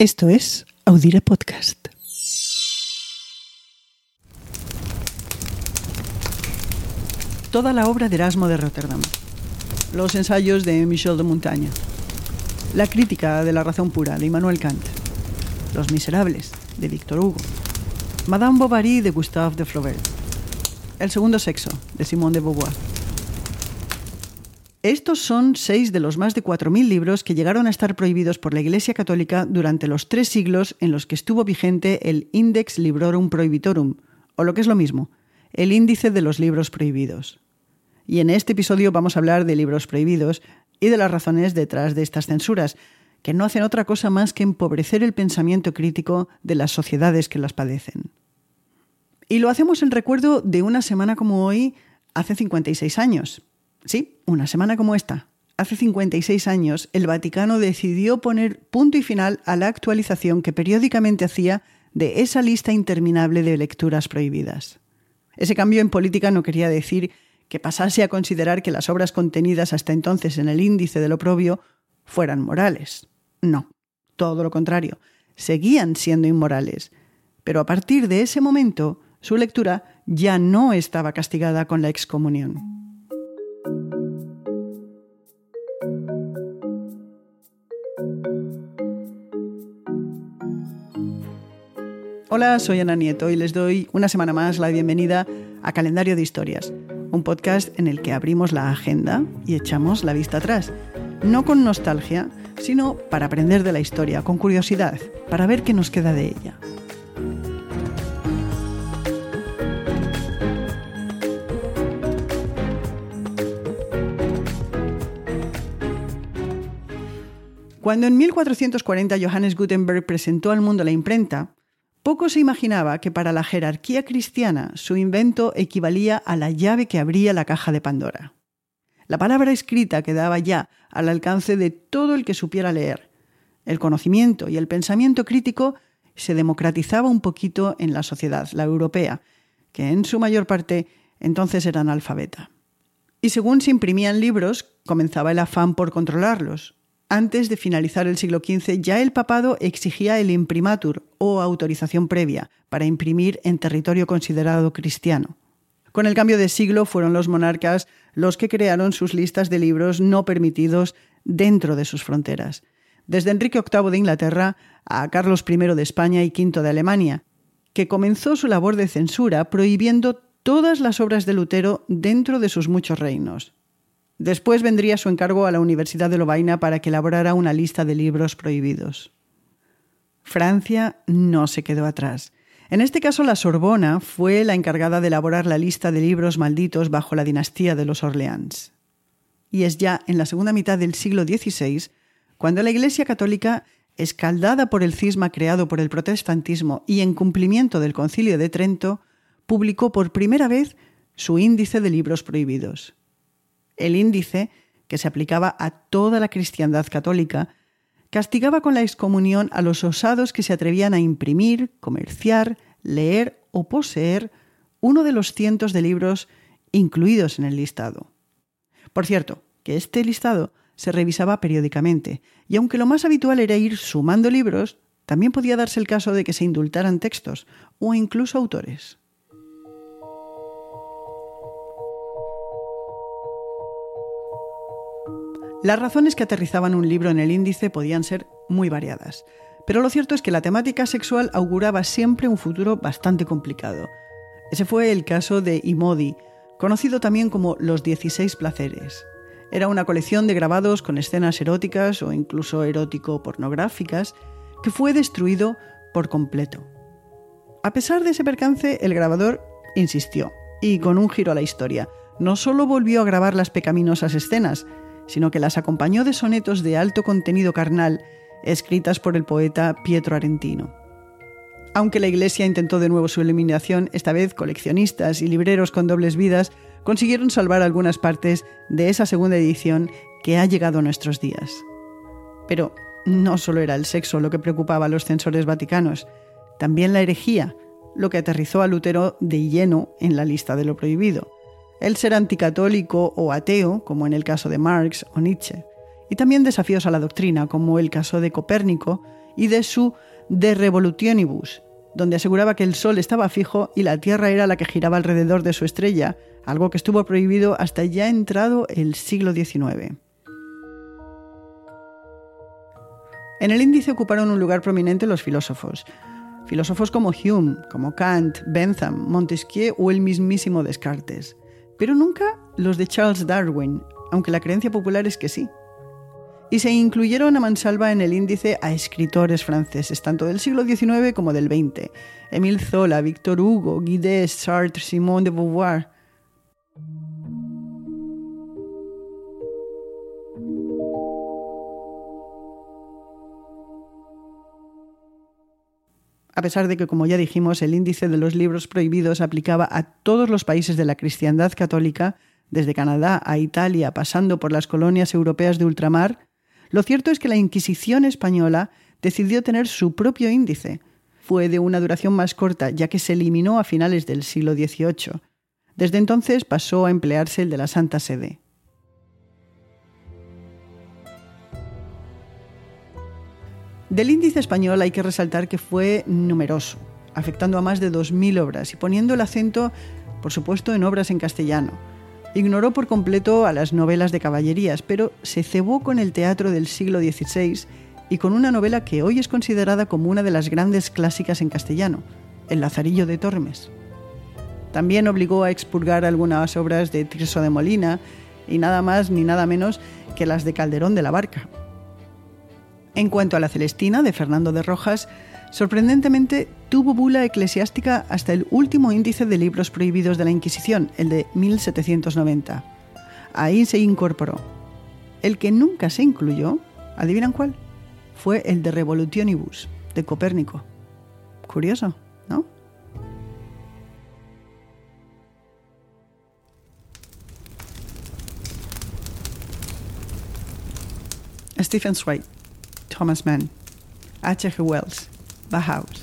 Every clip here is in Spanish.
Esto es Audire Podcast. Toda la obra de Erasmo de Rotterdam. Los ensayos de Michel de Montaigne. La crítica de la razón pura de Immanuel Kant. Los miserables de Victor Hugo. Madame Bovary de Gustave de Flaubert. El segundo sexo de Simone de Beauvoir. Estos son seis de los más de 4.000 libros que llegaron a estar prohibidos por la Iglesia Católica durante los tres siglos en los que estuvo vigente el Index Librorum Prohibitorum, o lo que es lo mismo, el índice de los libros prohibidos. Y en este episodio vamos a hablar de libros prohibidos y de las razones detrás de estas censuras, que no hacen otra cosa más que empobrecer el pensamiento crítico de las sociedades que las padecen. Y lo hacemos en recuerdo de una semana como hoy, hace 56 años. Sí, una semana como esta. Hace 56 años, el Vaticano decidió poner punto y final a la actualización que periódicamente hacía de esa lista interminable de lecturas prohibidas. Ese cambio en política no quería decir que pasase a considerar que las obras contenidas hasta entonces en el índice del oprobio fueran morales. No, todo lo contrario, seguían siendo inmorales. Pero a partir de ese momento, su lectura ya no estaba castigada con la excomunión. Hola, soy Ana Nieto y les doy una semana más la bienvenida a Calendario de Historias, un podcast en el que abrimos la agenda y echamos la vista atrás. No con nostalgia, sino para aprender de la historia, con curiosidad, para ver qué nos queda de ella. Cuando en 1440 Johannes Gutenberg presentó al mundo la imprenta, poco se imaginaba que para la jerarquía cristiana su invento equivalía a la llave que abría la caja de Pandora. La palabra escrita quedaba ya al alcance de todo el que supiera leer. El conocimiento y el pensamiento crítico se democratizaba un poquito en la sociedad, la europea, que en su mayor parte entonces era analfabeta. Y según se imprimían libros, comenzaba el afán por controlarlos, antes de finalizar el siglo XV, ya el papado exigía el imprimatur o autorización previa para imprimir en territorio considerado cristiano. Con el cambio de siglo fueron los monarcas los que crearon sus listas de libros no permitidos dentro de sus fronteras, desde Enrique VIII de Inglaterra a Carlos I de España y V de Alemania, que comenzó su labor de censura prohibiendo todas las obras de Lutero dentro de sus muchos reinos. Después vendría su encargo a la Universidad de Lovaina para que elaborara una lista de libros prohibidos. Francia no se quedó atrás. En este caso, la Sorbona fue la encargada de elaborar la lista de libros malditos bajo la dinastía de los Orleans. Y es ya en la segunda mitad del siglo XVI cuando la Iglesia Católica, escaldada por el cisma creado por el protestantismo y en cumplimiento del Concilio de Trento, publicó por primera vez su índice de libros prohibidos el índice, que se aplicaba a toda la cristiandad católica, castigaba con la excomunión a los osados que se atrevían a imprimir, comerciar, leer o poseer uno de los cientos de libros incluidos en el listado. Por cierto, que este listado se revisaba periódicamente, y aunque lo más habitual era ir sumando libros, también podía darse el caso de que se indultaran textos o incluso autores. Las razones que aterrizaban un libro en el índice podían ser muy variadas, pero lo cierto es que la temática sexual auguraba siempre un futuro bastante complicado. Ese fue el caso de Imodi, conocido también como Los 16 Placeres. Era una colección de grabados con escenas eróticas o incluso erótico-pornográficas que fue destruido por completo. A pesar de ese percance, el grabador insistió, y con un giro a la historia, no solo volvió a grabar las pecaminosas escenas, sino que las acompañó de sonetos de alto contenido carnal escritas por el poeta Pietro Arentino. Aunque la Iglesia intentó de nuevo su eliminación, esta vez coleccionistas y libreros con dobles vidas consiguieron salvar algunas partes de esa segunda edición que ha llegado a nuestros días. Pero no solo era el sexo lo que preocupaba a los censores vaticanos, también la herejía, lo que aterrizó a Lutero de lleno en la lista de lo prohibido el ser anticatólico o ateo, como en el caso de Marx o Nietzsche, y también desafíos a la doctrina, como el caso de Copérnico y de su De Revolutionibus, donde aseguraba que el Sol estaba fijo y la Tierra era la que giraba alrededor de su estrella, algo que estuvo prohibido hasta ya entrado el siglo XIX. En el índice ocuparon un lugar prominente los filósofos. Filósofos como Hume, como Kant, Bentham, Montesquieu o el mismísimo Descartes. Pero nunca los de Charles Darwin, aunque la creencia popular es que sí y se incluyeron a mansalva en el índice a escritores franceses, tanto del siglo XIX como del XX. Émile Zola, Victor Hugo, Guy Sartre, Simone de Beauvoir. A pesar de que, como ya dijimos, el índice de los libros prohibidos aplicaba a todos los países de la cristiandad católica, desde Canadá a Italia, pasando por las colonias europeas de ultramar, lo cierto es que la Inquisición española decidió tener su propio índice. Fue de una duración más corta, ya que se eliminó a finales del siglo XVIII. Desde entonces pasó a emplearse el de la Santa Sede. Del índice español hay que resaltar que fue numeroso, afectando a más de 2.000 obras y poniendo el acento, por supuesto, en obras en castellano. Ignoró por completo a las novelas de caballerías, pero se cebó con el teatro del siglo XVI y con una novela que hoy es considerada como una de las grandes clásicas en castellano, El Lazarillo de Tormes. También obligó a expurgar algunas obras de Tirso de Molina y nada más ni nada menos que las de Calderón de la Barca. En cuanto a la Celestina de Fernando de Rojas, Sorprendentemente, tuvo bula eclesiástica hasta el último índice de libros prohibidos de la Inquisición, el de 1790. Ahí se incorporó. El que nunca se incluyó, ¿adivinan cuál? Fue el de Revolutionibus, de Copérnico. Curioso, ¿no? Stephen Zweig, Thomas Mann, H.G. Wells, Bauhaus.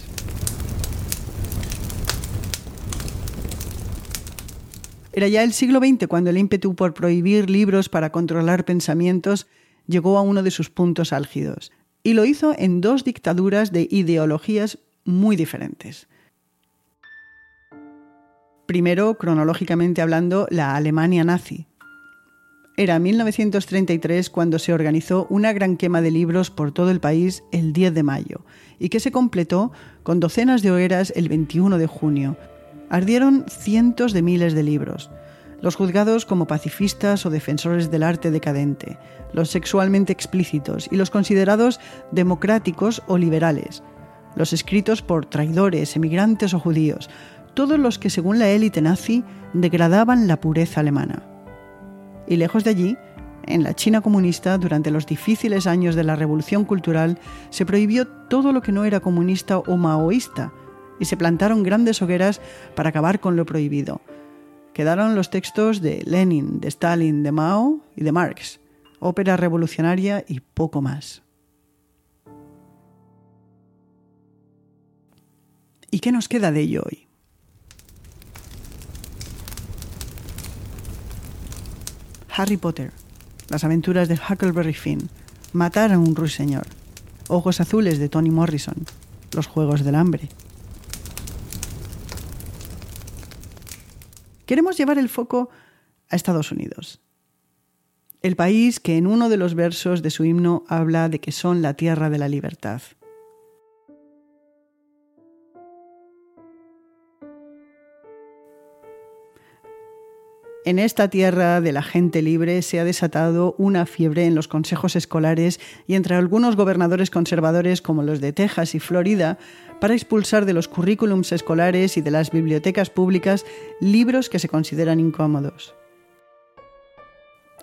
Era ya el siglo XX cuando el ímpetu por prohibir libros para controlar pensamientos llegó a uno de sus puntos álgidos, y lo hizo en dos dictaduras de ideologías muy diferentes. Primero, cronológicamente hablando, la Alemania nazi, era 1933 cuando se organizó una gran quema de libros por todo el país el 10 de mayo y que se completó con docenas de hogueras el 21 de junio. Ardieron cientos de miles de libros. Los juzgados como pacifistas o defensores del arte decadente, los sexualmente explícitos y los considerados democráticos o liberales, los escritos por traidores, emigrantes o judíos, todos los que según la élite nazi degradaban la pureza alemana. Y lejos de allí, en la China comunista, durante los difíciles años de la Revolución Cultural, se prohibió todo lo que no era comunista o maoísta, y se plantaron grandes hogueras para acabar con lo prohibido. Quedaron los textos de Lenin, de Stalin, de Mao y de Marx, ópera revolucionaria y poco más. ¿Y qué nos queda de ello hoy? Harry Potter, Las aventuras de Huckleberry Finn, Matar a un ruiseñor, Ojos azules de Toni Morrison, Los Juegos del Hambre. Queremos llevar el foco a Estados Unidos, el país que en uno de los versos de su himno habla de que son la tierra de la libertad. En esta tierra de la gente libre se ha desatado una fiebre en los consejos escolares y entre algunos gobernadores conservadores como los de Texas y Florida para expulsar de los currículums escolares y de las bibliotecas públicas libros que se consideran incómodos.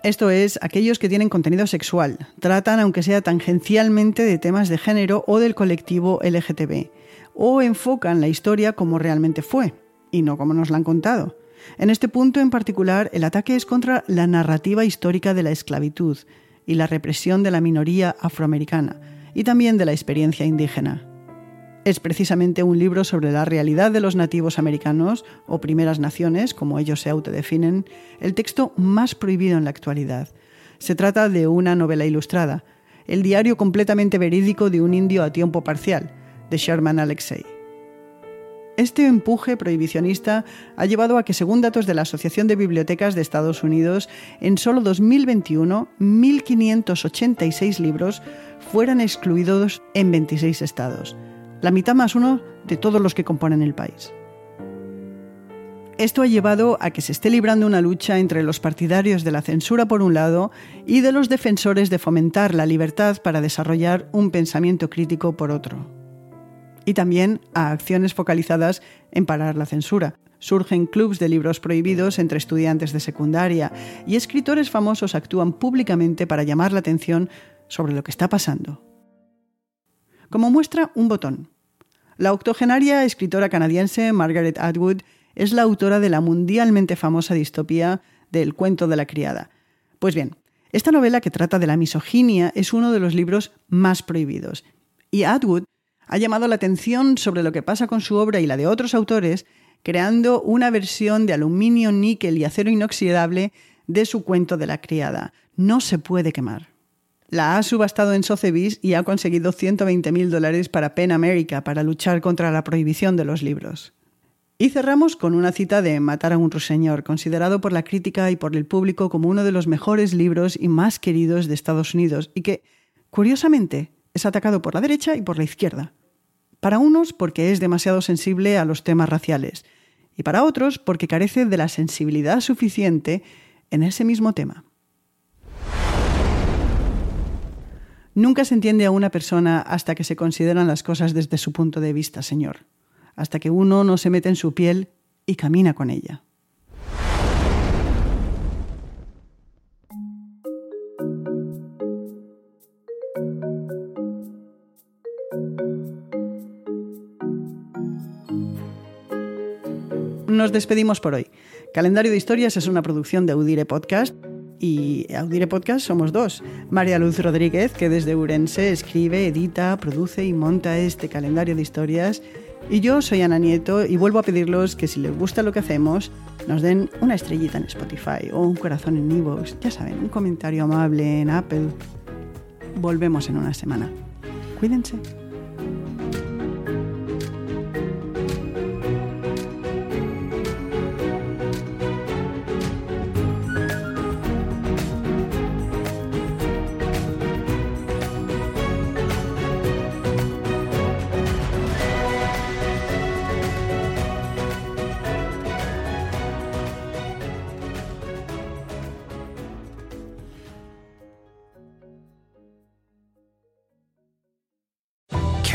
Esto es, aquellos que tienen contenido sexual, tratan aunque sea tangencialmente de temas de género o del colectivo LGTB, o enfocan la historia como realmente fue, y no como nos la han contado. En este punto en particular, el ataque es contra la narrativa histórica de la esclavitud y la represión de la minoría afroamericana y también de la experiencia indígena. Es precisamente un libro sobre la realidad de los nativos americanos o primeras naciones, como ellos se autodefinen, el texto más prohibido en la actualidad. Se trata de una novela ilustrada. el diario completamente verídico de un indio a tiempo parcial, de Sherman Alexei. Este empuje prohibicionista ha llevado a que, según datos de la Asociación de Bibliotecas de Estados Unidos, en solo 2021, 1.586 libros fueran excluidos en 26 estados, la mitad más uno de todos los que componen el país. Esto ha llevado a que se esté librando una lucha entre los partidarios de la censura por un lado y de los defensores de fomentar la libertad para desarrollar un pensamiento crítico por otro. Y también a acciones focalizadas en parar la censura. Surgen clubs de libros prohibidos entre estudiantes de secundaria y escritores famosos actúan públicamente para llamar la atención sobre lo que está pasando. Como muestra un botón. La octogenaria escritora canadiense Margaret Atwood es la autora de la mundialmente famosa distopía del cuento de la criada. Pues bien, esta novela que trata de la misoginia es uno de los libros más prohibidos. Y Atwood ha llamado la atención sobre lo que pasa con su obra y la de otros autores, creando una versión de aluminio, níquel y acero inoxidable de su cuento de la criada. No se puede quemar. La ha subastado en Sotheby's y ha conseguido 120.000 dólares para PEN America para luchar contra la prohibición de los libros. Y cerramos con una cita de Matar a un ruiseñor, considerado por la crítica y por el público como uno de los mejores libros y más queridos de Estados Unidos, y que, curiosamente, es atacado por la derecha y por la izquierda. Para unos porque es demasiado sensible a los temas raciales, y para otros porque carece de la sensibilidad suficiente en ese mismo tema. Nunca se entiende a una persona hasta que se consideran las cosas desde su punto de vista, Señor hasta que uno no se mete en su piel y camina con ella. Nos despedimos por hoy. Calendario de Historias es una producción de Audire Podcast y Audire Podcast somos dos. María Luz Rodríguez, que desde Urense escribe, edita, produce y monta este calendario de historias y yo soy Ana Nieto y vuelvo a pedirlos que si les gusta lo que hacemos, nos den una estrellita en Spotify o un corazón en Evox, ya saben, un comentario amable en Apple. Volvemos en una semana. Cuídense.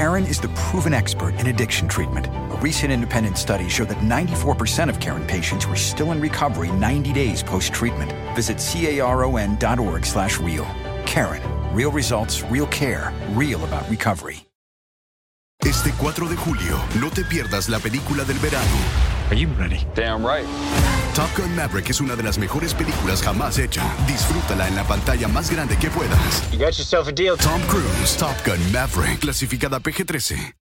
Karen is the proven expert in addiction treatment. A recent independent study showed that 94% of Karen patients were still in recovery 90 days post-treatment. Visit caron.org slash real. Karen. Real results, real care, real about recovery. Este 4 de julio, no te pierdas la película del verano. Are you ready? Damn right. Top Gun Maverick es una de las mejores películas jamás hecha. Disfrútala en la pantalla más grande que puedas. You got yourself a deal. Tom Cruise, Top Gun Maverick, clasificada PG-13.